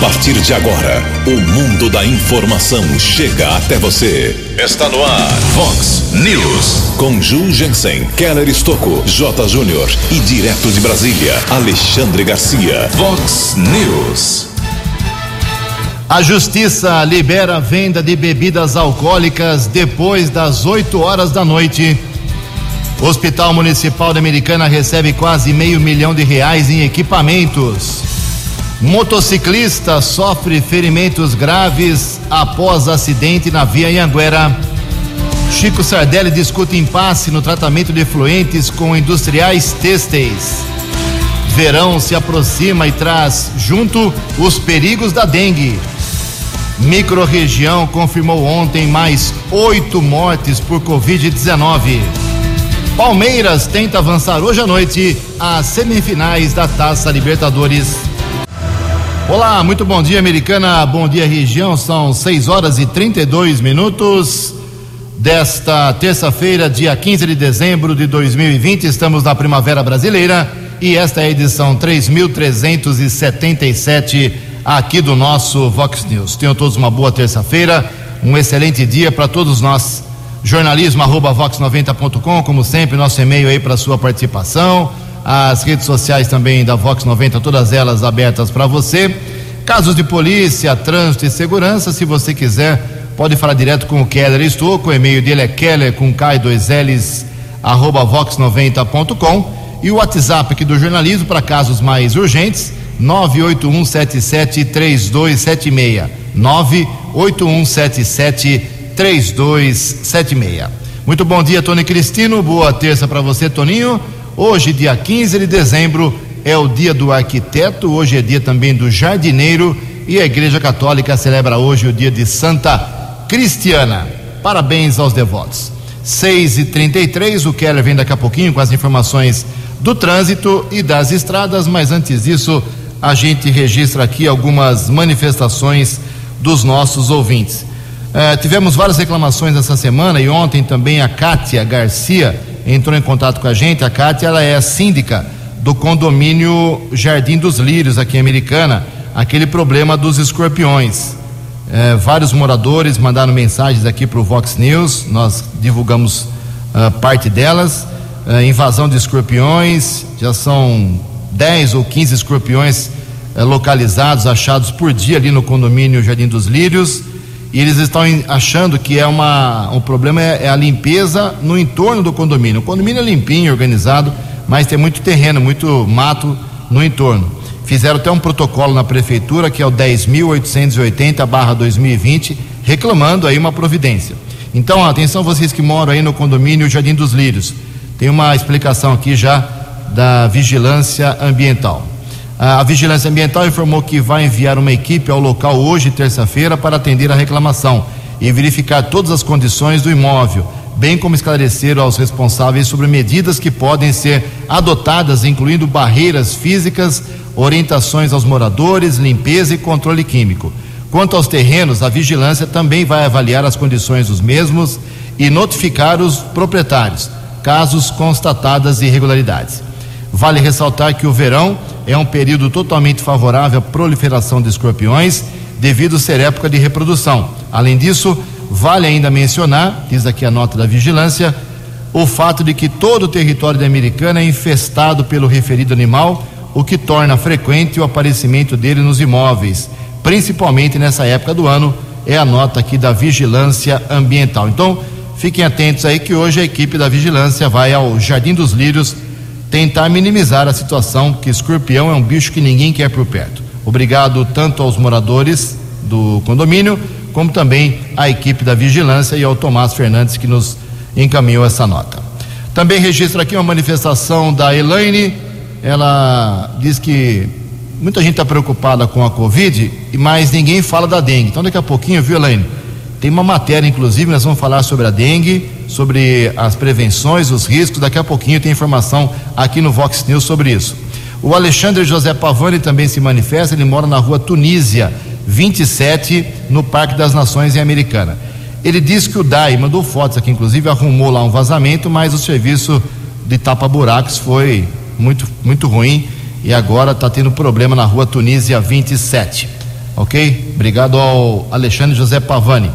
partir de agora, o mundo da informação chega até você. Está no ar, Fox News. Com Ju Jensen, Keller Estocco, J. Júnior e direto de Brasília, Alexandre Garcia. Fox News. A Justiça libera a venda de bebidas alcoólicas depois das 8 horas da noite. O Hospital Municipal da Americana recebe quase meio milhão de reais em equipamentos. Motociclista sofre ferimentos graves após acidente na via Anhanguera. Chico Sardelli discute impasse no tratamento de efluentes com industriais têxteis. Verão se aproxima e traz junto os perigos da dengue. Microrregião confirmou ontem mais oito mortes por Covid-19. Palmeiras tenta avançar hoje à noite às semifinais da Taça Libertadores. Olá, muito bom dia, americana. Bom dia, região. São 6 horas e 32 minutos desta terça-feira, dia 15 de dezembro de 2020. Estamos na Primavera Brasileira e esta é a edição 3377 aqui do nosso Vox News. Tenham todos uma boa terça-feira, um excelente dia para todos nós. Jornalismo arroba vox90.com, como sempre, nosso e-mail aí para sua participação. As redes sociais também da Vox 90, todas elas abertas para você. Casos de polícia, trânsito e segurança, se você quiser, pode falar direto com o Keller Estou, o e-mail dele é keller com K e dois L's, arroba vox90.com. E o WhatsApp aqui do jornalismo para casos mais urgentes, 981773276. 981773276. Muito bom dia, Tony Cristino. Boa terça para você, Toninho. Hoje, dia 15 de dezembro, é o dia do arquiteto, hoje é dia também do jardineiro e a Igreja Católica celebra hoje o dia de Santa Cristiana. Parabéns aos devotos. 6 e 33 o Keller vem daqui a pouquinho com as informações do trânsito e das estradas, mas antes disso, a gente registra aqui algumas manifestações dos nossos ouvintes. Uh, tivemos várias reclamações essa semana e ontem também a Kátia Garcia entrou em contato com a gente. A Kátia ela é a síndica do condomínio Jardim dos Lírios, aqui em Americana, aquele problema dos escorpiões. Uh, vários moradores mandaram mensagens aqui para o Vox News, nós divulgamos uh, parte delas. invasão de escorpiões, já são 10 ou 15 escorpiões localizados, achados por dia ali no condomínio Jardim dos Lírios e eles estão achando que é uma, um problema é, é, a limpeza no entorno do condomínio. O condomínio é limpinho, organizado, mas tem muito terreno, muito mato no entorno. Fizeram até um protocolo na prefeitura, que é o 10.880/2020, reclamando aí uma providência. Então, atenção vocês que moram aí no condomínio Jardim dos Lírios. Tem uma explicação aqui já da vigilância ambiental. A Vigilância Ambiental informou que vai enviar uma equipe ao local hoje, terça-feira, para atender a reclamação e verificar todas as condições do imóvel, bem como esclarecer aos responsáveis sobre medidas que podem ser adotadas, incluindo barreiras físicas, orientações aos moradores, limpeza e controle químico. Quanto aos terrenos, a vigilância também vai avaliar as condições dos mesmos e notificar os proprietários, casos constatadas irregularidades. Vale ressaltar que o verão é um período totalmente favorável à proliferação de escorpiões, devido ser época de reprodução. Além disso, vale ainda mencionar, diz aqui a nota da vigilância, o fato de que todo o território da Americana é infestado pelo referido animal, o que torna frequente o aparecimento dele nos imóveis, principalmente nessa época do ano, é a nota aqui da vigilância ambiental. Então, fiquem atentos aí que hoje a equipe da vigilância vai ao Jardim dos Lírios tentar minimizar a situação, que escorpião é um bicho que ninguém quer por perto. Obrigado tanto aos moradores do condomínio, como também à equipe da vigilância e ao Tomás Fernandes que nos encaminhou essa nota. Também registro aqui uma manifestação da Elaine. Ela diz que muita gente está preocupada com a Covid, mas ninguém fala da dengue. Então, daqui a pouquinho, viu, Elaine? Tem uma matéria, inclusive, nós vamos falar sobre a dengue, sobre as prevenções, os riscos. Daqui a pouquinho tem informação aqui no Vox News sobre isso. O Alexandre José Pavani também se manifesta, ele mora na rua Tunísia, 27, no Parque das Nações em Americana. Ele diz que o DAI mandou fotos aqui, inclusive arrumou lá um vazamento, mas o serviço de tapa-buracos foi muito, muito ruim e agora está tendo problema na rua Tunísia 27. Ok? Obrigado ao Alexandre José Pavani.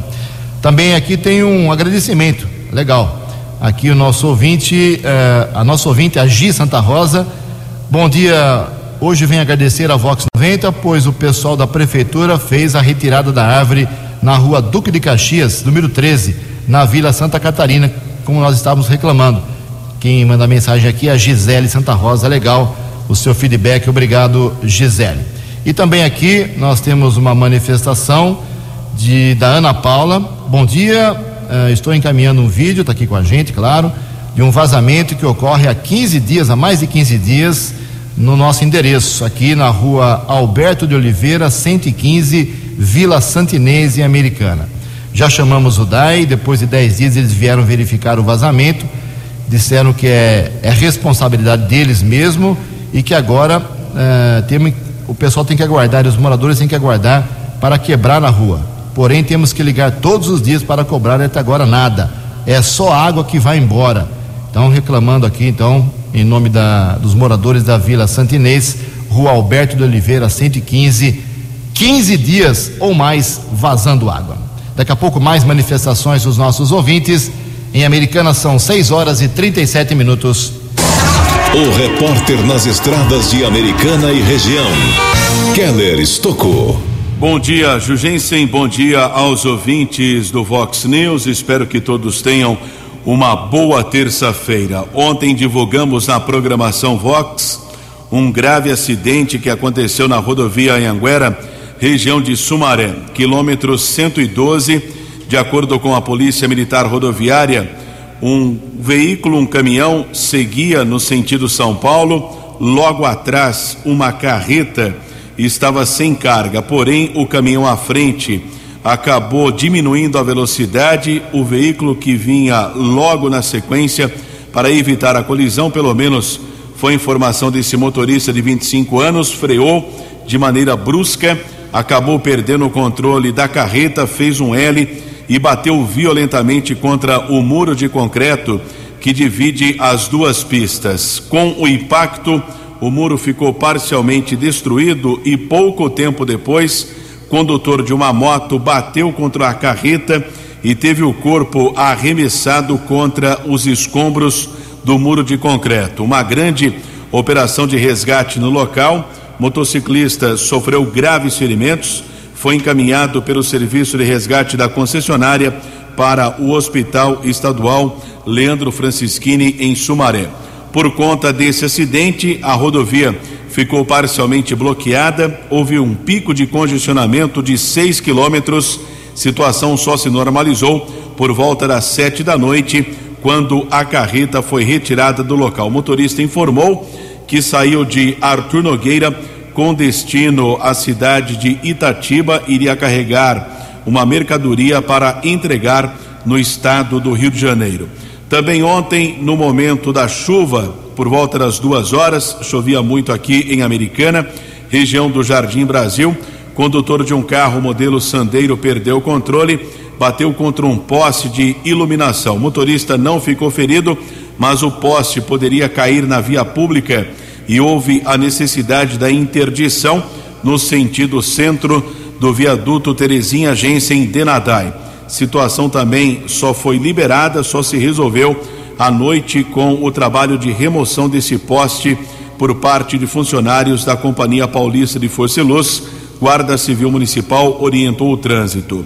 Também aqui tem um agradecimento, legal. Aqui o nosso ouvinte, eh, a nossa ouvinte, a Gi Santa Rosa. Bom dia, hoje vem agradecer a Vox 90, pois o pessoal da prefeitura fez a retirada da árvore na rua Duque de Caxias, número 13, na Vila Santa Catarina, como nós estávamos reclamando. Quem manda mensagem aqui é a Gisele Santa Rosa, legal o seu feedback, obrigado Gisele. E também aqui nós temos uma manifestação de da Ana Paula. Bom dia, uh, estou encaminhando um vídeo, está aqui com a gente, claro, de um vazamento que ocorre há 15 dias, há mais de 15 dias, no nosso endereço, aqui na rua Alberto de Oliveira, 115, Vila Santinese Americana. Já chamamos o DAI, depois de 10 dias eles vieram verificar o vazamento, disseram que é, é responsabilidade deles mesmo e que agora uh, tem, o pessoal tem que aguardar, os moradores têm que aguardar para quebrar na rua. Porém, temos que ligar todos os dias para cobrar, até agora nada. É só água que vai embora. Então, reclamando aqui, então, em nome da, dos moradores da Vila Santinês, Rua Alberto de Oliveira, 115, 15 dias ou mais vazando água. Daqui a pouco, mais manifestações dos nossos ouvintes. Em Americana são 6 horas e 37 minutos. O repórter nas estradas de Americana e região, Keller Estocou. Bom dia, Jugensen. Bom dia aos ouvintes do Vox News. Espero que todos tenham uma boa terça-feira. Ontem divulgamos na programação Vox um grave acidente que aconteceu na rodovia Anhanguera, região de Sumaré, quilômetro 112, de acordo com a Polícia Militar Rodoviária um veículo, um caminhão, seguia no sentido São Paulo. Logo atrás, uma carreta estava sem carga, porém, o caminhão à frente acabou diminuindo a velocidade. O veículo que vinha logo na sequência, para evitar a colisão, pelo menos foi informação desse motorista de 25 anos, freou de maneira brusca, acabou perdendo o controle da carreta, fez um L e bateu violentamente contra o muro de concreto que divide as duas pistas. Com o impacto, o muro ficou parcialmente destruído e pouco tempo depois, condutor de uma moto bateu contra a carreta e teve o corpo arremessado contra os escombros do muro de concreto. Uma grande operação de resgate no local. Motociclista sofreu graves ferimentos foi encaminhado pelo serviço de resgate da concessionária para o Hospital Estadual Leandro Francischini, em Sumaré. Por conta desse acidente, a rodovia ficou parcialmente bloqueada, houve um pico de congestionamento de 6 quilômetros. Situação só se normalizou por volta das sete da noite, quando a carreta foi retirada do local. O motorista informou que saiu de Arthur Nogueira com destino à cidade de Itatiba, iria carregar uma mercadoria para entregar no estado do Rio de Janeiro. Também ontem, no momento da chuva, por volta das duas horas, chovia muito aqui em Americana, região do Jardim Brasil. Condutor de um carro modelo Sandeiro perdeu o controle, bateu contra um poste de iluminação. O motorista não ficou ferido, mas o poste poderia cair na via pública e houve a necessidade da interdição no sentido centro do viaduto Terezinha Agência Denadai. Situação também só foi liberada, só se resolveu à noite com o trabalho de remoção desse poste por parte de funcionários da Companhia Paulista de Força e Luz. Guarda Civil Municipal orientou o trânsito.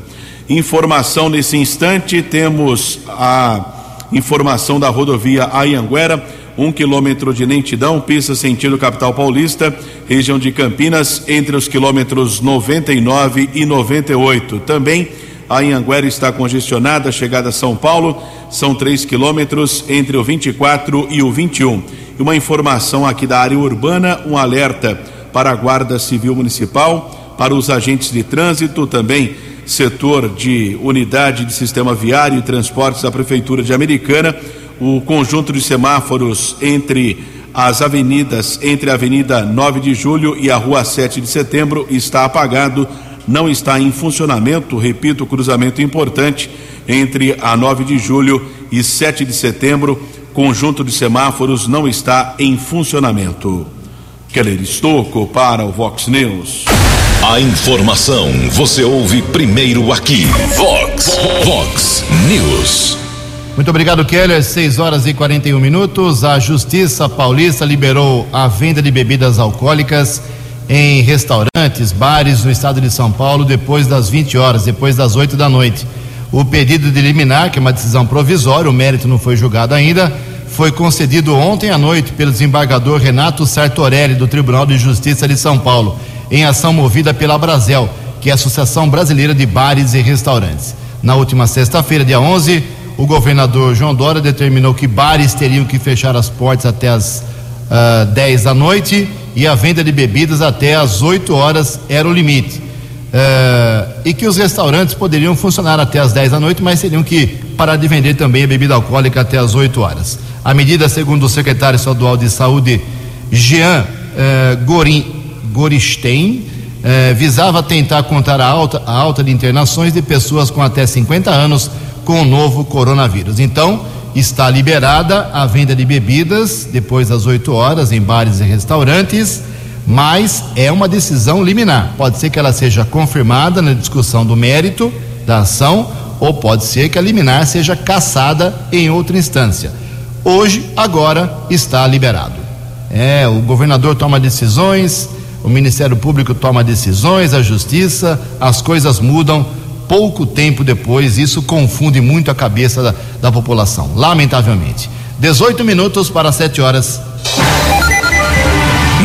Informação nesse instante, temos a informação da rodovia Ayanguera um quilômetro de lentidão, pista sentido capital paulista, região de Campinas, entre os quilômetros 99 e 98. Também a Anhanguera está congestionada, chegada a São Paulo, são três quilômetros entre o 24 e o 21. E uma informação aqui da área urbana, um alerta para a Guarda Civil Municipal, para os agentes de trânsito, também setor de unidade de sistema viário e transportes da Prefeitura de Americana. O conjunto de semáforos entre as avenidas, entre a Avenida 9 de Julho e a Rua 7 de Setembro, está apagado, não está em funcionamento. Repito, cruzamento importante entre a 9 de Julho e 7 de Setembro. Conjunto de semáforos não está em funcionamento. Keller Estocco para o Vox News. A informação você ouve primeiro aqui. Vox, Vox News. Muito obrigado, Keller. 6 horas e 41 minutos. A Justiça Paulista liberou a venda de bebidas alcoólicas em restaurantes, bares no estado de São Paulo depois das 20 horas, depois das 8 da noite. O pedido de liminar, que é uma decisão provisória, o mérito não foi julgado ainda, foi concedido ontem à noite pelo desembargador Renato Sartorelli, do Tribunal de Justiça de São Paulo, em ação movida pela Brasel, que é a Associação Brasileira de Bares e Restaurantes. Na última sexta-feira, dia 11, o governador João Dória determinou que bares teriam que fechar as portas até as uh, ah, 10 da noite e a venda de bebidas até as 8 horas era o limite. Uh, e que os restaurantes poderiam funcionar até as 10 da noite, mas teriam que parar de vender também a bebida alcoólica até as 8 horas. A medida, segundo o secretário estadual de saúde, Jean uh, Gorin, Goristein, uh, visava tentar contar a alta, a alta de internações de pessoas com até 50 anos com o novo coronavírus. Então, está liberada a venda de bebidas depois das 8 horas em bares e restaurantes mas é uma decisão liminar. Pode ser que ela seja confirmada na discussão do mérito da ação, ou pode ser que a liminar seja cassada em outra instância. Hoje, agora, está liberado. É, o governador toma decisões, o Ministério Público toma decisões, a Justiça, as coisas mudam pouco tempo depois, isso confunde muito a cabeça da, da população, lamentavelmente. 18 minutos para 7 horas.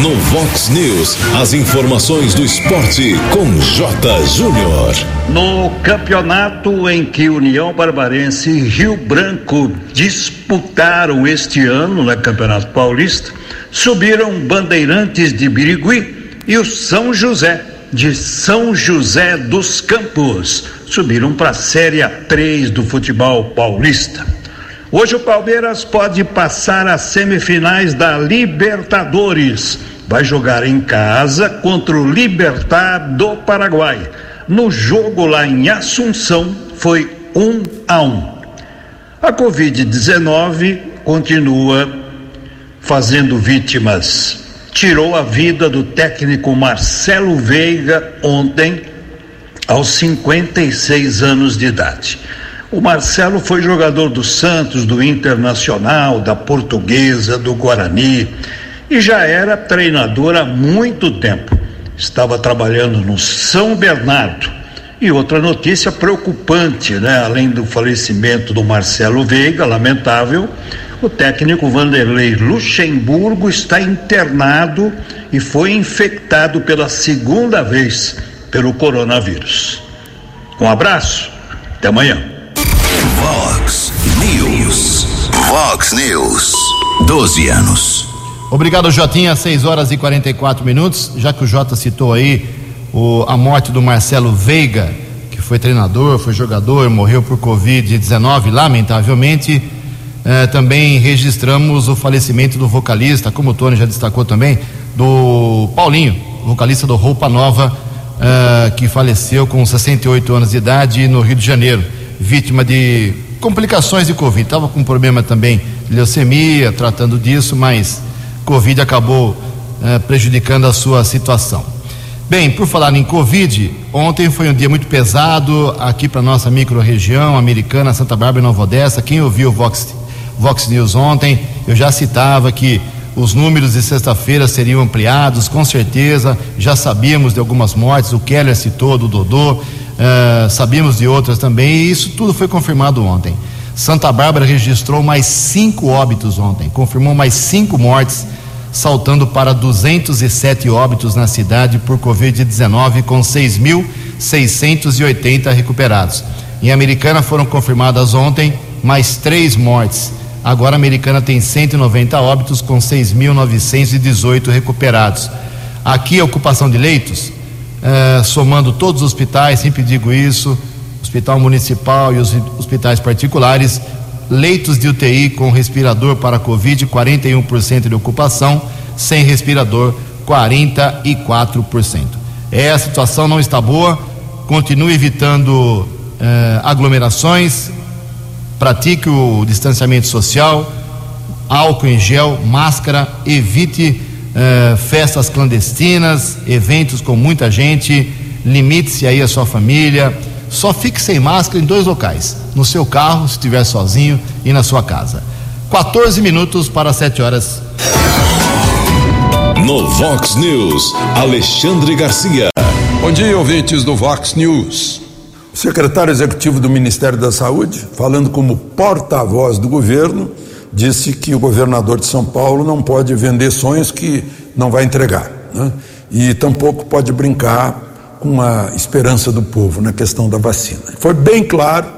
No Vox News, as informações do esporte com J. Júnior. No campeonato em que União Barbarense e Rio Branco disputaram este ano no Campeonato Paulista, subiram Bandeirantes de Birigui e o São José de São José dos Campos. Subiram para a Série A3 do futebol paulista. Hoje o Palmeiras pode passar às semifinais da Libertadores. Vai jogar em casa contra o Libertar do Paraguai. No jogo lá em Assunção foi um a um. A Covid-19 continua fazendo vítimas. Tirou a vida do técnico Marcelo Veiga ontem, aos 56 anos de idade. O Marcelo foi jogador do Santos, do Internacional, da Portuguesa, do Guarani e já era treinador há muito tempo. Estava trabalhando no São Bernardo. E outra notícia preocupante, né? Além do falecimento do Marcelo Veiga, lamentável, o técnico Vanderlei Luxemburgo está internado e foi infectado pela segunda vez pelo coronavírus. Um abraço, até amanhã. Vox News. Vox News. 12 anos. Obrigado, Jotinha. 6 horas e 44 minutos. Já que o Jota citou aí o, a morte do Marcelo Veiga, que foi treinador, foi jogador, morreu por Covid-19, lamentavelmente. Eh, também registramos o falecimento do vocalista, como o Tony já destacou também, do Paulinho, vocalista do Roupa Nova, eh, que faleceu com 68 anos de idade no Rio de Janeiro vítima de complicações de Covid. Estava com problema também de leucemia, tratando disso, mas Covid acabou eh, prejudicando a sua situação. Bem, por falar em Covid, ontem foi um dia muito pesado aqui para nossa microrregião americana, Santa Bárbara e Nova Odessa. Quem ouviu o Vox, Vox News ontem, eu já citava que os números de sexta-feira seriam ampliados, com certeza. Já sabíamos de algumas mortes, o Keller citou do Dodô, Uh, sabíamos de outras também, e isso tudo foi confirmado ontem. Santa Bárbara registrou mais cinco óbitos ontem, confirmou mais cinco mortes, saltando para 207 óbitos na cidade por Covid-19, com 6.680 recuperados. Em Americana foram confirmadas ontem mais três mortes. Agora a Americana tem 190 óbitos, com 6.918 recuperados. Aqui a ocupação de leitos é, somando todos os hospitais, sempre digo isso, hospital municipal e os hospitais particulares, leitos de UTI com respirador para Covid, 41% de ocupação, sem respirador, 44%. É, a situação não está boa, continue evitando é, aglomerações, pratique o distanciamento social, álcool em gel, máscara, evite uh, festas clandestinas, eventos com muita gente, limite-se aí a sua família. Só fique sem máscara em dois locais: no seu carro, se estiver sozinho, e na sua casa. 14 minutos para 7 horas. No Vox News, Alexandre Garcia. Bom dia, ouvintes do Vox News. Secretário executivo do Ministério da Saúde, falando como porta-voz do governo, disse que o governador de São Paulo não pode vender sonhos que não vai entregar. Né? E tampouco pode brincar com a esperança do povo na questão da vacina. Foi bem claro: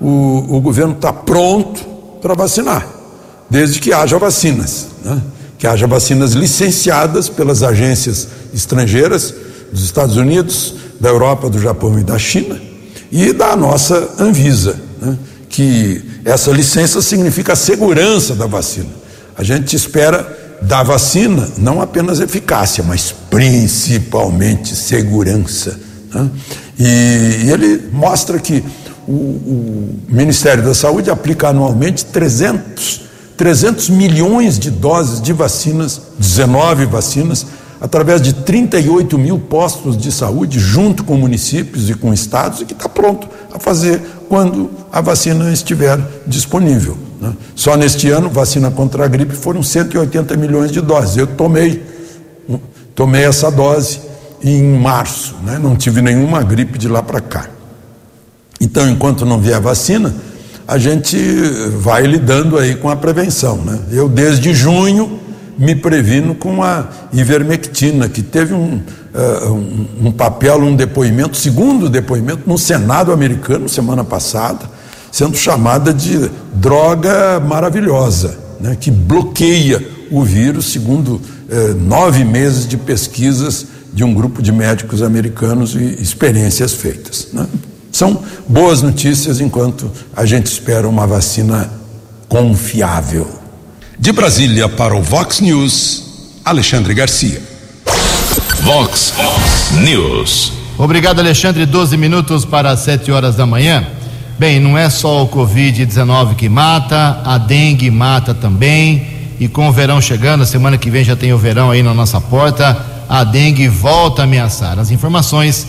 o, o governo está pronto para vacinar, desde que haja vacinas. Né? que haja vacinas licenciadas pelas agências estrangeiras dos Estados Unidos, da Europa, do Japão e da China e da nossa Anvisa, né? que essa licença significa a segurança da vacina. A gente espera da vacina não apenas eficácia, mas principalmente segurança. Né? E, e, ele mostra que o, o Ministério da Saúde aplica anualmente 300 300 milhões de doses de vacinas, 19 vacinas, através de 38 mil postos de saúde, junto com municípios e com estados, e que está pronto a fazer quando a vacina estiver disponível. Né? Só neste ano, vacina contra a gripe foram 180 milhões de doses. Eu tomei, tomei essa dose em março, né? não tive nenhuma gripe de lá para cá. Então, enquanto não vier a vacina, a gente vai lidando aí com a prevenção. Né? Eu, desde junho, me previno com a ivermectina, que teve um, uh, um, papel, um depoimento, segundo depoimento, no Senado americano, semana passada, sendo chamada de droga maravilhosa, né? que bloqueia o vírus, segundo uh, nove meses de pesquisas de um grupo de médicos americanos e experiências feitas. Né? São boas notícias enquanto a gente espera uma vacina confiável. De Brasília para o Vox News, Alexandre Garcia. Vox News. Obrigado, Alexandre. 12 minutos para 7 horas da manhã. Bem, não é só o Covid-19 que mata, a dengue mata também. E com o verão chegando, a semana que vem já tem o verão aí na nossa porta, a dengue volta a ameaçar. As informações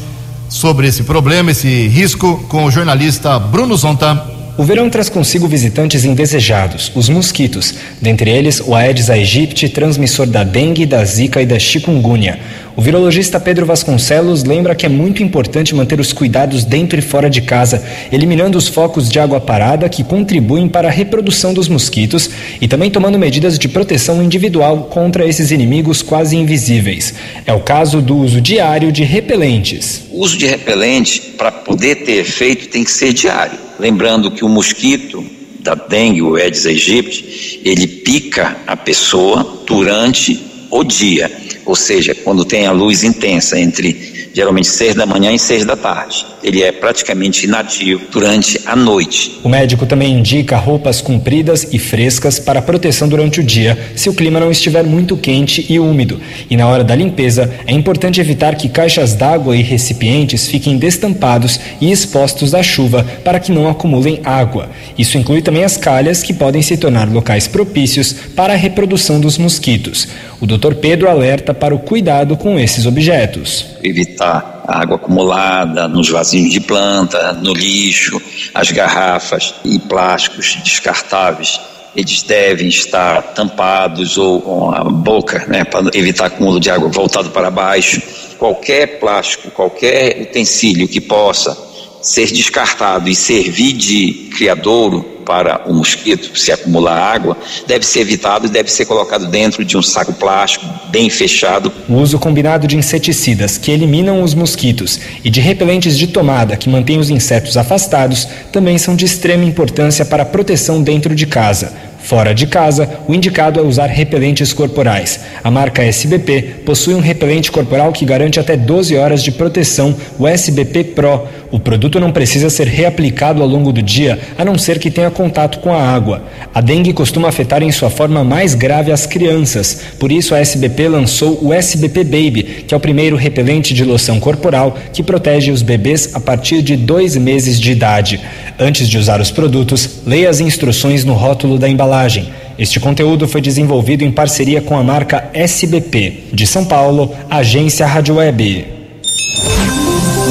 sobre esse problema, esse risco, com o jornalista Bruno Zonta. O verão traz consigo visitantes indesejados, os mosquitos, dentre eles o Aedes aegypti, transmissor da dengue, da zika e da chikungunya. O virologista Pedro Vasconcelos lembra que é muito importante manter os cuidados dentro e fora de casa, eliminando os focos de água parada que contribuem para a reprodução dos mosquitos e também tomando medidas de proteção individual contra esses inimigos quase invisíveis. É o caso do uso diário de repelentes. O uso de repelente, para poder ter efeito, tem que ser diário. Lembrando que o mosquito da dengue, o Aedes aegypti, ele pica a pessoa durante o dia ou seja, quando tem a luz intensa entre geralmente seis da manhã e seis da tarde. Ele é praticamente inativo durante a noite. O médico também indica roupas compridas e frescas para proteção durante o dia, se o clima não estiver muito quente e úmido. E na hora da limpeza, é importante evitar que caixas d'água e recipientes fiquem destampados e expostos à chuva para que não acumulem água. Isso inclui também as calhas, que podem se tornar locais propícios para a reprodução dos mosquitos. O Dr. Pedro alerta para o cuidado com esses objetos. Evitar a água acumulada nos vasinhos de planta, no lixo, as garrafas e plásticos descartáveis eles devem estar tampados ou com a boca, né, para evitar acúmulo de água voltado para baixo. Qualquer plástico, qualquer utensílio que possa ser descartado e servir de criadouro para o mosquito se acumular água, deve ser evitado e deve ser colocado dentro de um saco plástico bem fechado. O uso combinado de inseticidas que eliminam os mosquitos e de repelentes de tomada que mantêm os insetos afastados também são de extrema importância para a proteção dentro de casa. Fora de casa, o indicado é usar repelentes corporais. A marca SBP possui um repelente corporal que garante até 12 horas de proteção, o SBP Pro. O produto não precisa ser reaplicado ao longo do dia, a não ser que tenha contato com a água. A dengue costuma afetar em sua forma mais grave as crianças, por isso a SBP lançou o SBP Baby, que é o primeiro repelente de loção corporal que protege os bebês a partir de dois meses de idade. Antes de usar os produtos, leia as instruções no rótulo da embalagem. Este conteúdo foi desenvolvido em parceria com a marca SBP. De São Paulo, Agência Rádio Web.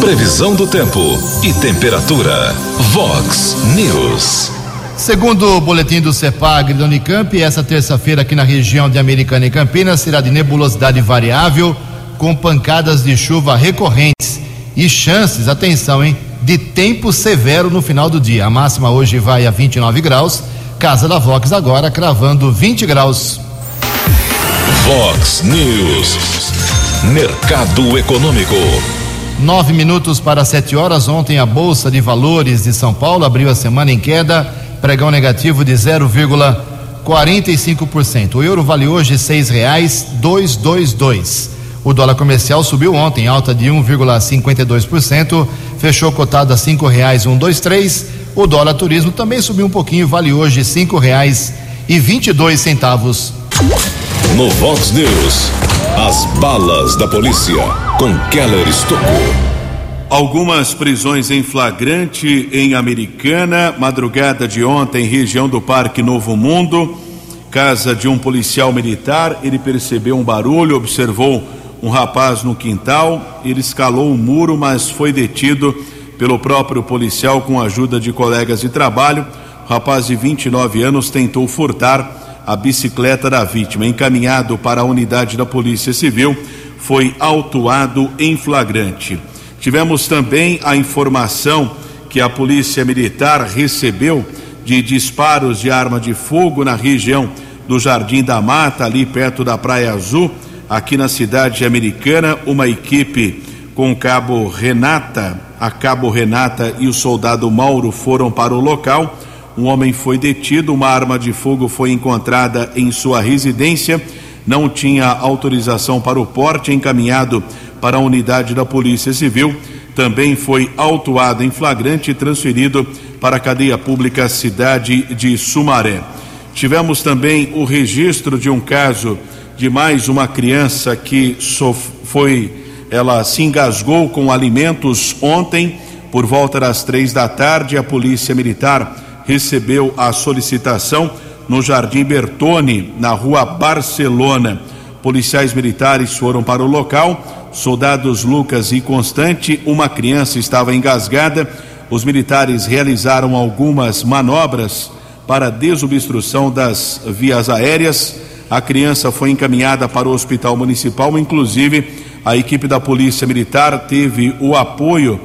Previsão do tempo e temperatura. Vox News. Segundo o boletim do CEPAG da Unicamp, essa terça-feira aqui na região de Americana e Campinas será de nebulosidade variável, com pancadas de chuva recorrentes e chances, atenção, hein, de tempo severo no final do dia. A máxima hoje vai a 29 graus Casa da Vox agora cravando 20 graus. Vox News. Mercado Econômico. Nove minutos para sete horas. Ontem a Bolsa de Valores de São Paulo abriu a semana em queda, pregão negativo de 0,45%. O euro vale hoje seis reais dois, dois, dois. O dólar comercial subiu ontem, alta de 1,52%, fechou cotado a cinco reais um, dois, três. O dólar turismo também subiu um pouquinho, vale hoje cinco reais e vinte e dois centavos. No Vox News, as balas da polícia com Keller Estocou. Algumas prisões em flagrante em Americana, madrugada de ontem, região do Parque Novo Mundo, casa de um policial militar. Ele percebeu um barulho, observou um rapaz no quintal, ele escalou o muro, mas foi detido pelo próprio policial com a ajuda de colegas de trabalho. O rapaz de 29 anos tentou furtar a bicicleta da vítima. Encaminhado para a unidade da Polícia Civil, foi autuado em flagrante. Tivemos também a informação que a Polícia Militar recebeu de disparos de arma de fogo na região do Jardim da Mata, ali perto da Praia Azul, aqui na cidade americana. Uma equipe com o cabo Renata a cabo Renata e o soldado Mauro foram para o local. Um homem foi detido, uma arma de fogo foi encontrada em sua residência. Não tinha autorização para o porte, encaminhado para a unidade da Polícia Civil. Também foi autuado em flagrante e transferido para a cadeia pública cidade de Sumaré. Tivemos também o registro de um caso de mais uma criança que foi ela se engasgou com alimentos ontem, por volta das três da tarde. A Polícia Militar recebeu a solicitação no Jardim Bertone, na rua Barcelona. Policiais militares foram para o local. Soldados Lucas e Constante, uma criança estava engasgada. Os militares realizaram algumas manobras para desobstrução das vias aéreas. A criança foi encaminhada para o hospital municipal, inclusive a equipe da Polícia Militar teve o apoio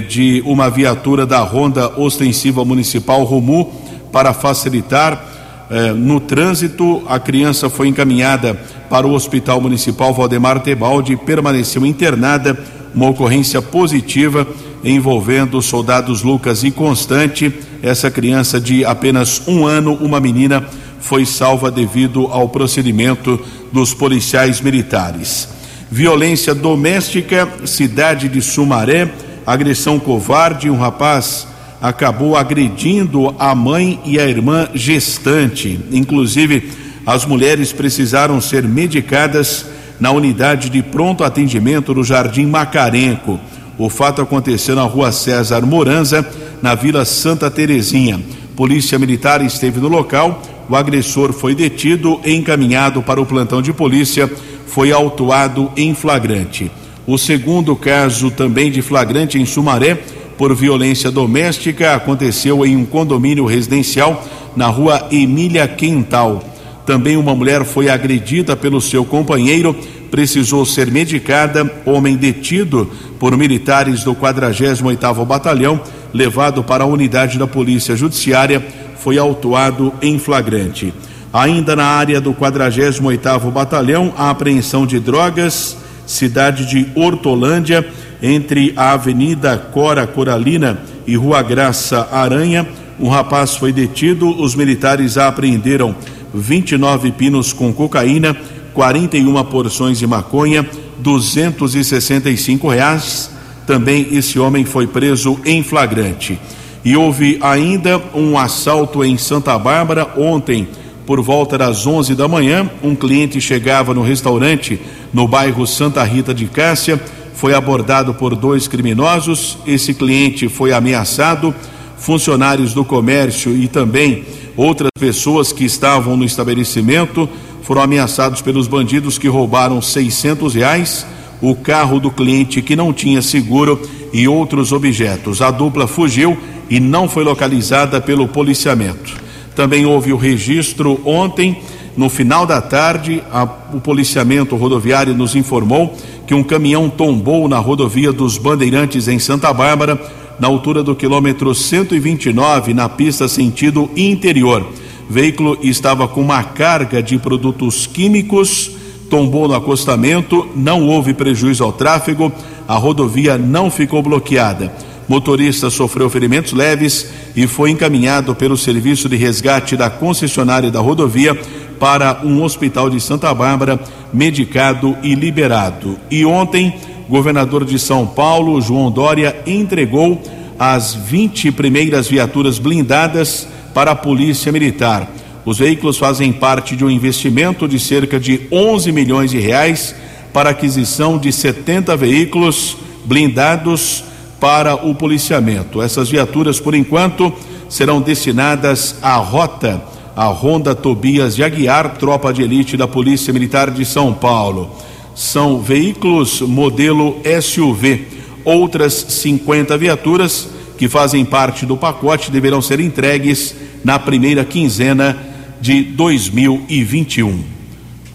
de uma viatura da Ronda Ostensiva Municipal Romu para facilitar eh, no trânsito. A criança foi encaminhada para o Hospital Municipal Valdemar Tebaldi e permaneceu internada. Uma ocorrência positiva envolvendo os soldados Lucas e Constante. Essa criança de apenas um ano, uma menina, foi salva devido ao procedimento dos policiais militares violência doméstica, cidade de Sumaré, agressão covarde, um rapaz acabou agredindo a mãe e a irmã gestante. Inclusive, as mulheres precisaram ser medicadas na unidade de pronto atendimento do Jardim Macarenco. O fato aconteceu na rua César Moranza, na Vila Santa Terezinha. Polícia Militar esteve no local, o agressor foi detido e encaminhado para o plantão de polícia foi autuado em flagrante. O segundo caso, também de flagrante em Sumaré, por violência doméstica, aconteceu em um condomínio residencial na rua Emília Quintal. Também uma mulher foi agredida pelo seu companheiro, precisou ser medicada. Homem detido por militares do 48º Batalhão, levado para a unidade da Polícia Judiciária, foi autuado em flagrante. Ainda na área do 48º Batalhão, a apreensão de drogas, cidade de Hortolândia, entre a Avenida Cora Coralina e Rua Graça Aranha, um rapaz foi detido, os militares apreenderam 29 pinos com cocaína, 41 porções de maconha, 265 reais. Também esse homem foi preso em flagrante. E houve ainda um assalto em Santa Bárbara ontem por volta das 11 da manhã, um cliente chegava no restaurante no bairro Santa Rita de Cássia, foi abordado por dois criminosos. Esse cliente foi ameaçado, funcionários do comércio e também outras pessoas que estavam no estabelecimento foram ameaçados pelos bandidos que roubaram 600 reais, o carro do cliente que não tinha seguro e outros objetos. A dupla fugiu e não foi localizada pelo policiamento. Também houve o registro ontem, no final da tarde, a, o policiamento rodoviário nos informou que um caminhão tombou na rodovia dos Bandeirantes em Santa Bárbara, na altura do quilômetro 129, na pista sentido interior. O veículo estava com uma carga de produtos químicos, tombou no acostamento, não houve prejuízo ao tráfego, a rodovia não ficou bloqueada. Motorista sofreu ferimentos leves e foi encaminhado pelo serviço de resgate da concessionária da rodovia para um hospital de Santa Bárbara, medicado e liberado. E ontem, governador de São Paulo, João Dória, entregou as 20 primeiras viaturas blindadas para a Polícia Militar. Os veículos fazem parte de um investimento de cerca de 11 milhões de reais para aquisição de 70 veículos blindados para o policiamento. Essas viaturas, por enquanto, serão destinadas à rota, a Ronda Tobias de Aguiar, tropa de elite da Polícia Militar de São Paulo. São veículos modelo SUV. Outras 50 viaturas que fazem parte do pacote deverão ser entregues na primeira quinzena de 2021.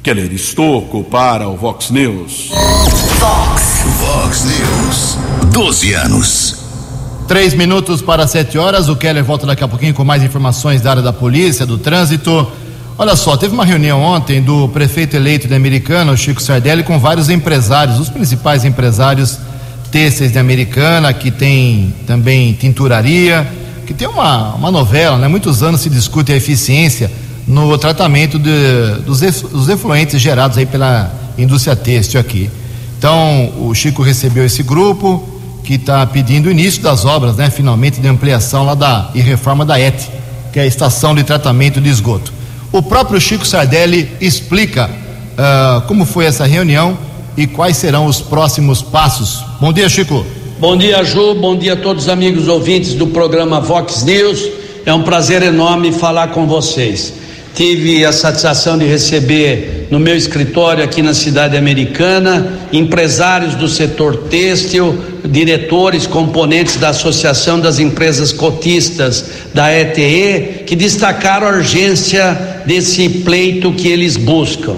Keller Estocco para o Vox News. Vox, News. 12 anos. Três minutos para sete horas. O Keller volta daqui a pouquinho com mais informações da área da polícia, do trânsito. Olha só, teve uma reunião ontem do prefeito eleito de Americana, o Chico Sardelli, com vários empresários, os principais empresários têxteis de Americana, que tem também tinturaria, que tem uma, uma novela, né? Muitos anos se discute a eficiência no tratamento de, dos, dos efluentes gerados aí pela indústria têxtil aqui. Então, o Chico recebeu esse grupo, que está pedindo o início das obras, né, finalmente, de ampliação lá da, e reforma da ET, que é a estação de tratamento de esgoto. O próprio Chico Sardelli explica uh, como foi essa reunião e quais serão os próximos passos. Bom dia, Chico. Bom dia, Ju. Bom dia a todos os amigos ouvintes do programa Vox News. É um prazer enorme falar com vocês. Tive a satisfação de receber no meu escritório aqui na cidade americana empresários do setor têxtil, diretores, componentes da Associação das Empresas Cotistas da ETE, que destacaram a urgência desse pleito que eles buscam.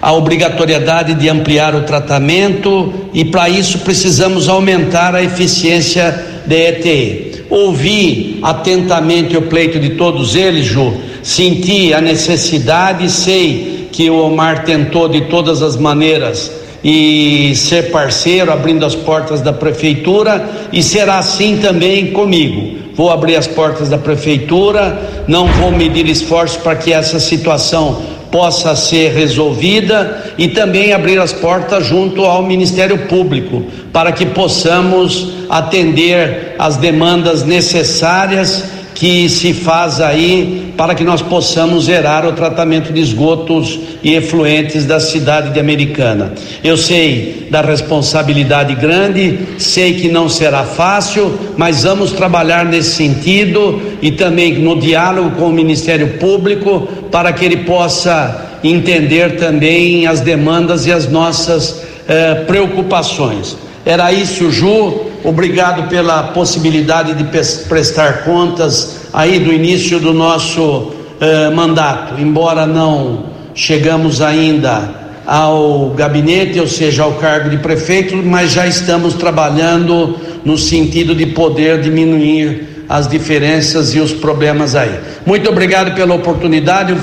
A obrigatoriedade de ampliar o tratamento e, para isso, precisamos aumentar a eficiência da ETE. Ouvi atentamente o pleito de todos eles, Ju senti a necessidade, sei que o Omar tentou de todas as maneiras e ser parceiro, abrindo as portas da prefeitura, e será assim também comigo. Vou abrir as portas da prefeitura, não vou medir esforços para que essa situação possa ser resolvida e também abrir as portas junto ao Ministério Público para que possamos atender as demandas necessárias que se faz aí para que nós possamos zerar o tratamento de esgotos e efluentes da cidade de Americana. Eu sei da responsabilidade grande, sei que não será fácil, mas vamos trabalhar nesse sentido e também no diálogo com o Ministério Público para que ele possa entender também as demandas e as nossas eh, preocupações. Era isso, Ju. Obrigado pela possibilidade de prestar contas aí do início do nosso eh, mandato. Embora não chegamos ainda ao gabinete, ou seja, ao cargo de prefeito, mas já estamos trabalhando no sentido de poder diminuir as diferenças e os problemas aí. Muito obrigado pela oportunidade, um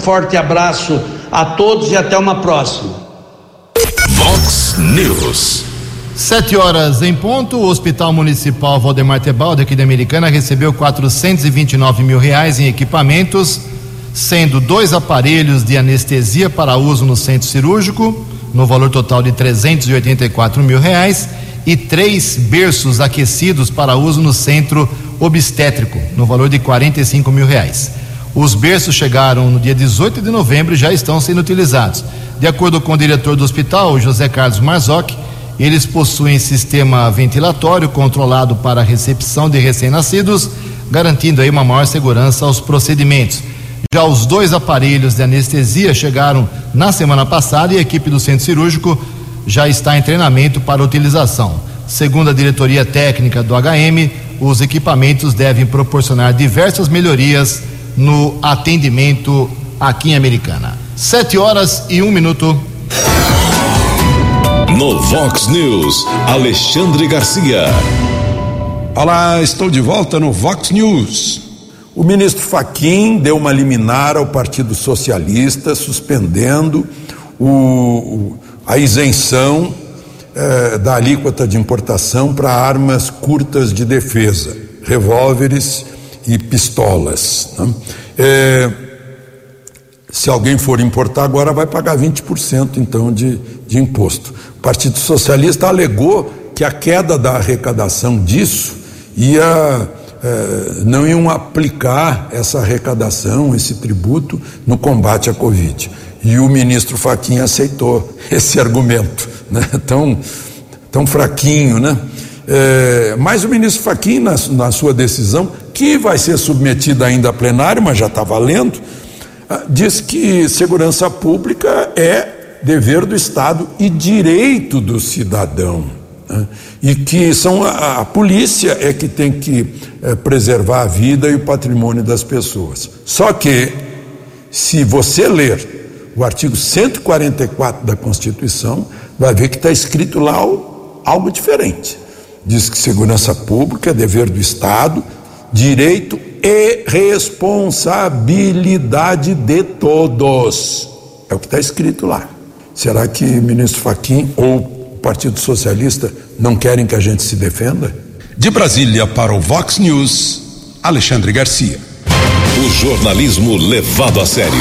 forte abraço a todos e até uma próxima. Vox News. Sete horas em ponto, o Hospital Municipal Valdemar Tebaldi aqui da Americana recebeu 429 mil reais em equipamentos, sendo dois aparelhos de anestesia para uso no centro cirúrgico, no valor total de 384 mil reais, e três berços aquecidos para uso no centro obstétrico, no valor de 45 mil reais. Os berços chegaram no dia 18 de novembro e já estão sendo utilizados. De acordo com o diretor do hospital, José Carlos Marzocchi, eles possuem sistema ventilatório controlado para a recepção de recém-nascidos, garantindo aí uma maior segurança aos procedimentos. Já os dois aparelhos de anestesia chegaram na semana passada e a equipe do centro cirúrgico já está em treinamento para utilização. Segundo a diretoria técnica do HM, os equipamentos devem proporcionar diversas melhorias no atendimento aqui em Americana. Sete horas e um minuto. No Vox News, Alexandre Garcia. Olá, estou de volta no Vox News. O ministro Faquim deu uma liminar ao Partido Socialista, suspendendo o, a isenção eh, da alíquota de importação para armas curtas de defesa, revólveres e pistolas. Né? Eh, se alguém for importar agora, vai pagar 20% então de, de imposto. O Partido Socialista alegou que a queda da arrecadação disso ia eh, não iam aplicar essa arrecadação, esse tributo no combate à Covid. E o ministro Faquinha aceitou esse argumento, né? tão, tão fraquinho, né? É, mas o ministro Faquinha, na, na, sua decisão, que vai ser submetida ainda a plenário, mas já está valendo, diz que segurança pública é dever do Estado e direito do cidadão. Né? E que são a, a, polícia é que tem que é, preservar a vida e o patrimônio das pessoas. Só que, se você ler o artigo 144 da Constituição, vai ver que está escrito lá algo diferente. Diz que segurança pública é dever do Estado, direito e responsabilidade de todos. É o que está escrito lá. Será que ministro Faquim ou Partido Socialista não querem que a gente se defenda? De Brasília para o Vox News, Alexandre Garcia. O jornalismo levado a sério.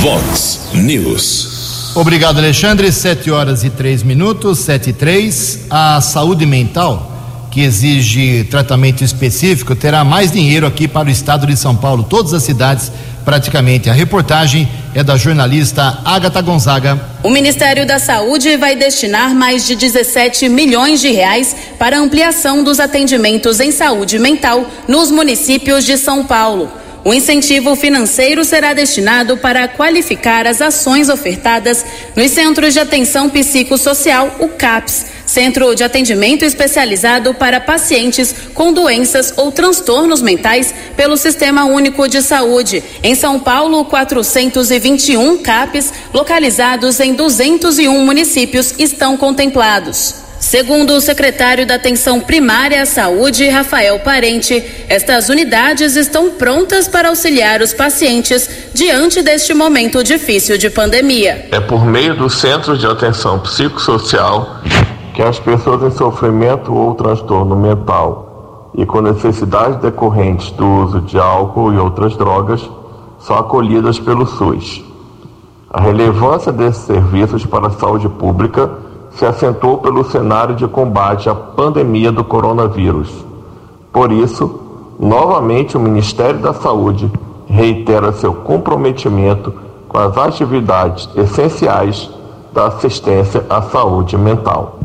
Vox News. Obrigado, Alexandre. Sete horas e três minutos, sete e três. A saúde mental, que exige tratamento específico, terá mais dinheiro aqui para o estado de São Paulo. Todas as cidades praticamente. A reportagem é da jornalista Agatha Gonzaga. O Ministério da Saúde vai destinar mais de 17 milhões de reais para ampliação dos atendimentos em saúde mental nos municípios de São Paulo. O incentivo financeiro será destinado para qualificar as ações ofertadas nos Centros de Atenção Psicossocial, o CAPS, Centro de Atendimento Especializado para Pacientes com Doenças ou Transtornos Mentais pelo Sistema Único de Saúde. Em São Paulo, 421 CAPs, localizados em 201 municípios, estão contemplados. Segundo o secretário da Atenção Primária à Saúde, Rafael Parente, estas unidades estão prontas para auxiliar os pacientes diante deste momento difícil de pandemia. É por meio dos centros de atenção psicossocial que as pessoas em sofrimento ou transtorno mental e com necessidades decorrentes do uso de álcool e outras drogas são acolhidas pelo SUS. A relevância desses serviços para a saúde pública se acentuou pelo cenário de combate à pandemia do coronavírus. Por isso, novamente o Ministério da Saúde reitera seu comprometimento com as atividades essenciais da assistência à saúde mental.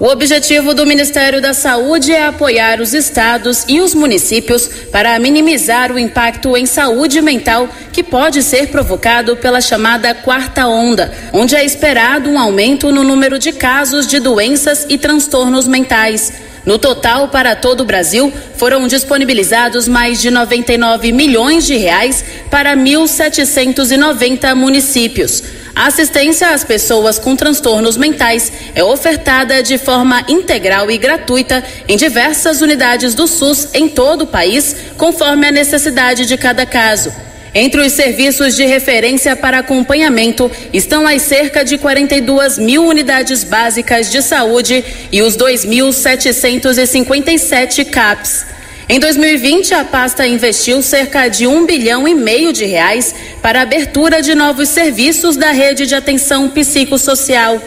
O objetivo do Ministério da Saúde é apoiar os estados e os municípios para minimizar o impacto em saúde mental que pode ser provocado pela chamada quarta onda, onde é esperado um aumento no número de casos de doenças e transtornos mentais. No total, para todo o Brasil, foram disponibilizados mais de 99 milhões de reais para 1.790 municípios. A assistência às pessoas com transtornos mentais é ofertada de forma integral e gratuita em diversas unidades do SUS em todo o país, conforme a necessidade de cada caso. Entre os serviços de referência para acompanhamento estão as cerca de 42 mil unidades básicas de saúde e os 2.757 CAPs. Em 2020, a pasta investiu cerca de um bilhão e meio de reais para a abertura de novos serviços da rede de atenção psicossocial.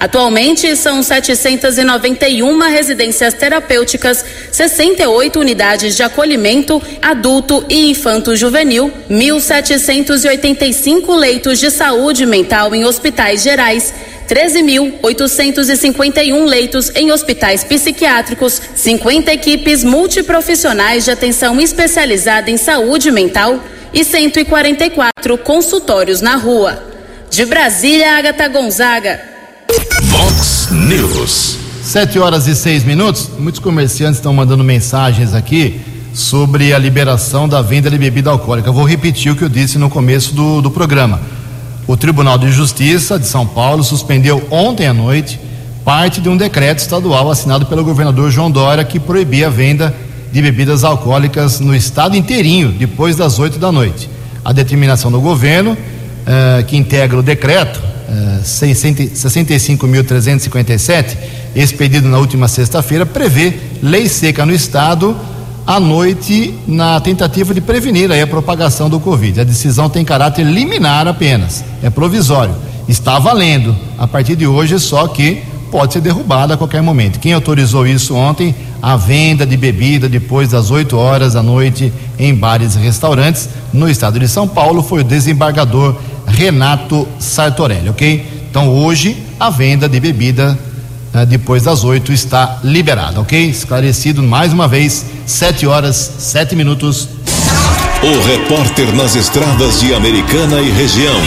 Atualmente, são 791 residências terapêuticas, 68 unidades de acolhimento adulto e infanto-juvenil, 1.785 leitos de saúde mental em hospitais gerais, 13.851 leitos em hospitais psiquiátricos, 50 equipes multiprofissionais de atenção especializada em saúde mental e 144 consultórios na rua. De Brasília, Agatha Gonzaga. Vox News. Sete horas e seis minutos. Muitos comerciantes estão mandando mensagens aqui sobre a liberação da venda de bebida alcoólica. Eu vou repetir o que eu disse no começo do, do programa. O Tribunal de Justiça de São Paulo suspendeu ontem à noite parte de um decreto estadual assinado pelo governador João Dória que proibia a venda de bebidas alcoólicas no estado inteirinho depois das oito da noite. A determinação do governo, eh, que integra o decreto eh, 65.357, expedido na última sexta-feira, prevê lei seca no estado à noite na tentativa de prevenir a propagação do Covid. A decisão tem caráter liminar apenas, é provisório. Está valendo a partir de hoje, só que pode ser derrubada a qualquer momento. Quem autorizou isso ontem, a venda de bebida depois das 8 horas da noite em bares e restaurantes no estado de São Paulo, foi o desembargador Renato Sartorelli, ok? Então hoje a venda de bebida depois das 8 está liberada, ok? Esclarecido mais uma vez, 7 horas, 7 minutos. O repórter nas estradas de Americana e região.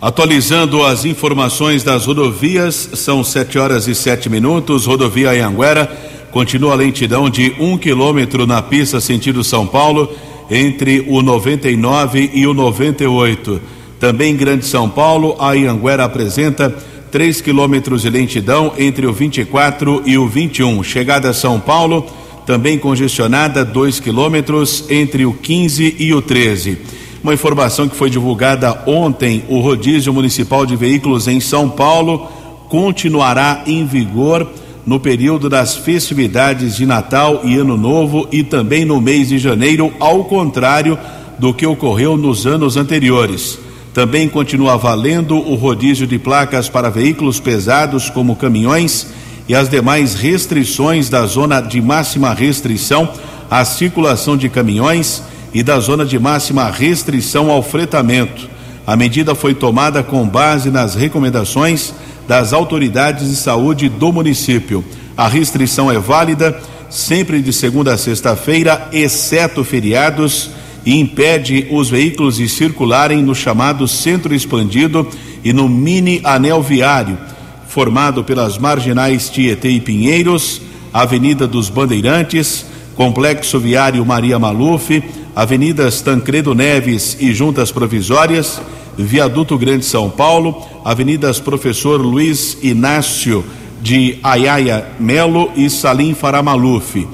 Atualizando as informações das rodovias, são 7 horas e 7 minutos. Rodovia Anhanguera continua a lentidão de um quilômetro na pista sentido São Paulo, entre o 99 e o 98. Também em Grande São Paulo, a Anhanguera apresenta 3 quilômetros de lentidão entre o 24 e o 21. Chegada a São Paulo, também congestionada, 2 quilômetros entre o 15 e o 13. Uma informação que foi divulgada ontem: o rodízio municipal de veículos em São Paulo continuará em vigor no período das festividades de Natal e Ano Novo e também no mês de janeiro, ao contrário do que ocorreu nos anos anteriores. Também continua valendo o rodízio de placas para veículos pesados, como caminhões, e as demais restrições da zona de máxima restrição à circulação de caminhões e da zona de máxima restrição ao fretamento. A medida foi tomada com base nas recomendações das autoridades de saúde do município. A restrição é válida sempre de segunda a sexta-feira, exceto feriados, e impede os veículos de circularem no chamado centro expandido e no mini anel viário, formado pelas marginais Tietê e Pinheiros, Avenida dos Bandeirantes, Complexo Viário Maria Maluf, Avenidas Tancredo Neves e Juntas Provisórias, Viaduto Grande São Paulo, Avenidas Professor Luiz Inácio de Ayaia Melo e Salim Faramaluf.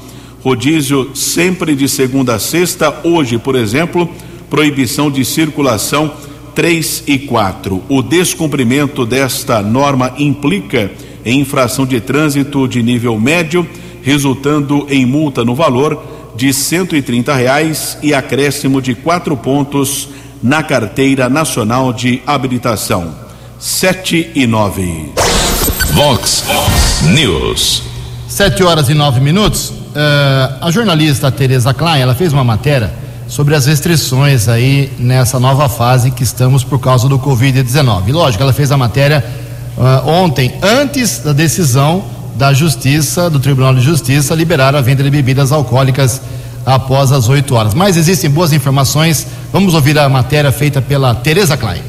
Rodízio sempre de segunda a sexta, hoje, por exemplo, proibição de circulação 3 e 4. O descumprimento desta norma implica em infração de trânsito de nível médio, resultando em multa no valor de cento e trinta reais e acréscimo de quatro pontos na carteira nacional de habilitação. Sete e nove. Vox News. Sete horas e nove minutos. Uh, a jornalista Tereza Klein, ela fez uma matéria sobre as restrições aí nessa nova fase que estamos por causa do Covid-19. Lógico, ela fez a matéria uh, ontem, antes da decisão da Justiça, do Tribunal de Justiça, liberar a venda de bebidas alcoólicas após as 8 horas. Mas existem boas informações. Vamos ouvir a matéria feita pela Tereza Klein.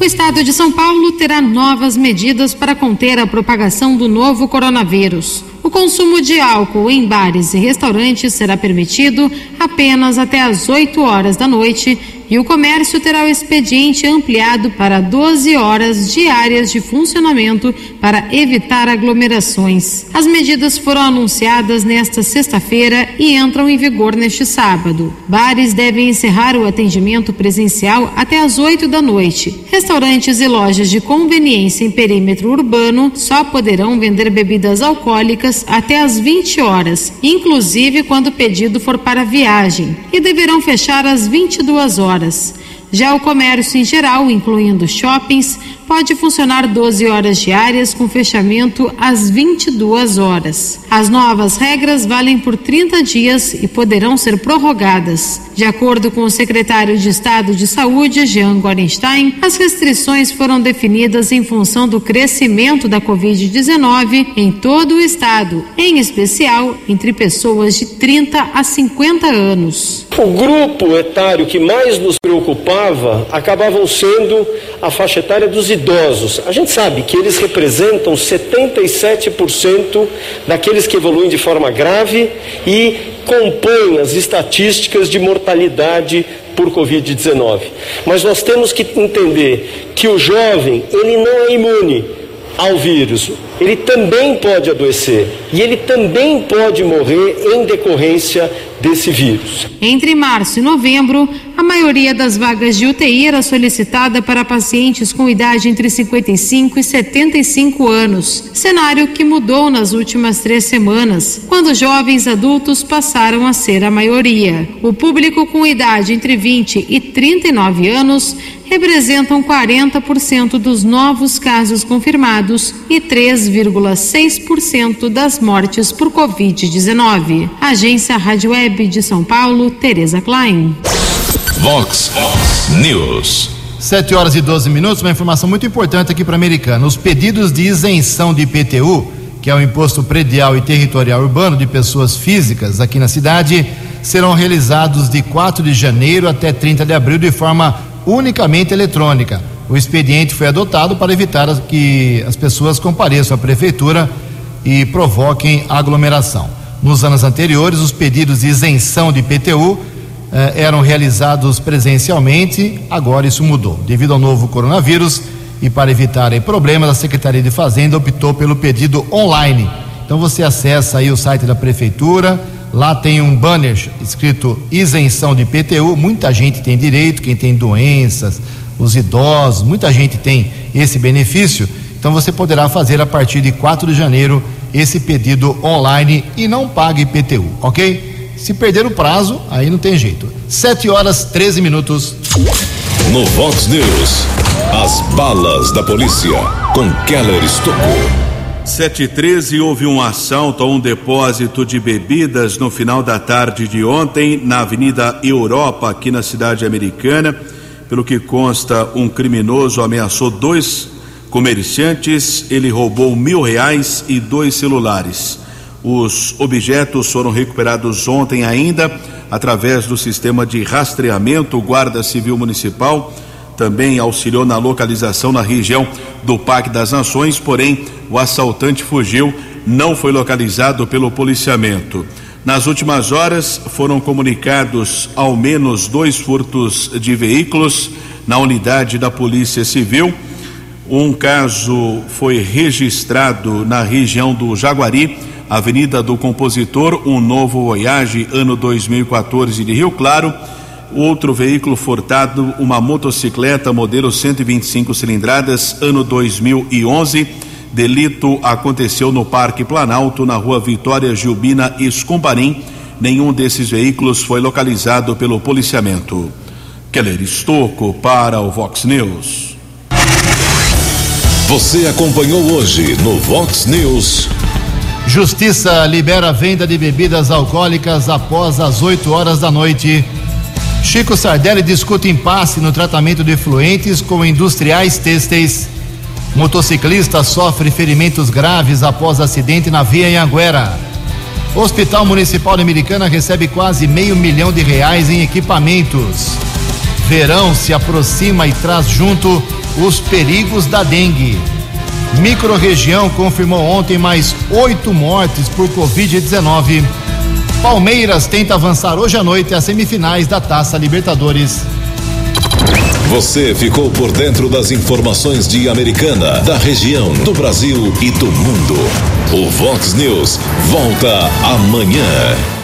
O estado de São Paulo terá novas medidas para conter a propagação do novo coronavírus. O consumo de álcool em bares e restaurantes será permitido apenas até às 8 horas da noite e o comércio terá o expediente ampliado para 12 horas diárias de funcionamento para evitar aglomerações. As medidas foram anunciadas nesta sexta-feira e entram em vigor neste sábado. Bares devem encerrar o atendimento presencial até às 8 da noite. Restaurantes e lojas de conveniência em perímetro urbano só poderão vender bebidas alcoólicas até às 20 horas, inclusive quando o pedido for para viagem, e deverão fechar às 22 horas. Já o comércio em geral, incluindo shoppings, pode funcionar 12 horas diárias com fechamento às 22 horas. As novas regras valem por 30 dias e poderão ser prorrogadas. De acordo com o secretário de Estado de Saúde, Jean Gorenstein, as restrições foram definidas em função do crescimento da Covid-19 em todo o estado, em especial entre pessoas de 30 a 50 anos. O grupo etário que mais nos preocupava acabavam sendo a faixa etária dos idosos. A gente sabe que eles representam 77% daqueles que evoluem de forma grave e compõem as estatísticas de mortalidade por Covid-19. Mas nós temos que entender que o jovem, ele não é imune ao vírus, ele também pode adoecer e ele também pode morrer em decorrência desse vírus. Entre março e novembro, a maioria das vagas de UTI era solicitada para pacientes com idade entre 55 e 75 anos, cenário que mudou nas últimas três semanas, quando jovens adultos passaram a ser a maioria. O público com idade entre 20 e 39 anos representam 40% dos novos casos confirmados e 3,6% das mortes por Covid-19. Agência Rádio Web de São Paulo, Tereza Klein. Vox News. 7 horas e 12 minutos, uma informação muito importante aqui para a Americana. Os pedidos de isenção de IPTU, que é o Imposto Predial e Territorial Urbano de Pessoas Físicas aqui na cidade, serão realizados de 4 de janeiro até 30 de abril de forma unicamente eletrônica. O expediente foi adotado para evitar que as pessoas compareçam à prefeitura e provoquem aglomeração. Nos anos anteriores, os pedidos de isenção de IPTU eh, eram realizados presencialmente, agora isso mudou. Devido ao novo coronavírus e para evitar problemas, a Secretaria de Fazenda optou pelo pedido online. Então você acessa aí o site da prefeitura, lá tem um banner escrito isenção de IPTU, muita gente tem direito, quem tem doenças, os idosos, muita gente tem esse benefício. Então você poderá fazer a partir de 4 de janeiro esse pedido online e não pague IPTU, ok? Se perder o prazo, aí não tem jeito. 7 horas 13 minutos. No Vox News, as balas da polícia com Keller Estocou. 713 houve um assalto a um depósito de bebidas no final da tarde de ontem na Avenida Europa, aqui na cidade americana. Pelo que consta, um criminoso ameaçou dois comerciantes, ele roubou mil reais e dois celulares. Os objetos foram recuperados ontem ainda através do sistema de rastreamento. O Guarda Civil Municipal também auxiliou na localização na região do Parque das Nações, porém o assaltante fugiu, não foi localizado pelo policiamento. Nas últimas horas foram comunicados ao menos dois furtos de veículos na unidade da Polícia Civil. Um caso foi registrado na região do Jaguari, Avenida do Compositor, um novo Voyage, ano 2014 de Rio Claro. Outro veículo furtado, uma motocicleta modelo 125 cilindradas, ano 2011 Delito aconteceu no Parque Planalto, na rua Vitória Gilbina Escombarim. Nenhum desses veículos foi localizado pelo policiamento. Keller Estocco para o Vox News. Você acompanhou hoje no Vox News. Justiça libera venda de bebidas alcoólicas após as 8 horas da noite. Chico Sardelli discute impasse no tratamento de efluentes com industriais têxteis. Motociclista sofre ferimentos graves após acidente na via em Anguera. Hospital Municipal de Americana recebe quase meio milhão de reais em equipamentos. Verão se aproxima e traz junto os perigos da dengue. Microrregião confirmou ontem mais oito mortes por Covid-19. Palmeiras tenta avançar hoje à noite às semifinais da Taça Libertadores. Você ficou por dentro das informações de Americana, da região, do Brasil e do mundo. O Vox News volta amanhã.